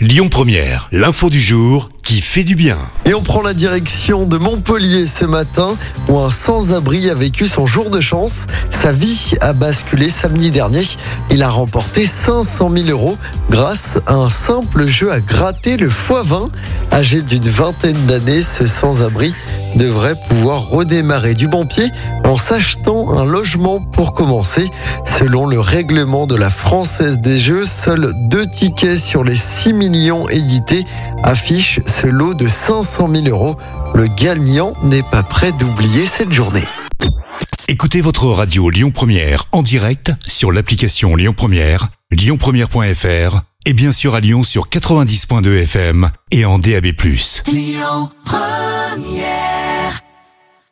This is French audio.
Lyon Première, l'info du jour qui fait du bien. Et on prend la direction de Montpellier ce matin où un sans-abri a vécu son jour de chance. Sa vie a basculé samedi dernier. Il a remporté 500 000 euros grâce à un simple jeu à gratter le x20. Âgé d'une vingtaine d'années, ce sans-abri devrait pouvoir redémarrer du bon pied en s'achetant un logement pour commencer. Selon le règlement de la Française des Jeux, seuls deux tickets sur les 6 millions édités affichent ce lot de 500 000 euros. Le gagnant n'est pas prêt d'oublier cette journée. Écoutez votre radio Lyon Première en direct sur l'application Lyon Première, lyonpremière.fr et bien sûr à Lyon sur 90.2 FM et en DAB+. Lyon Première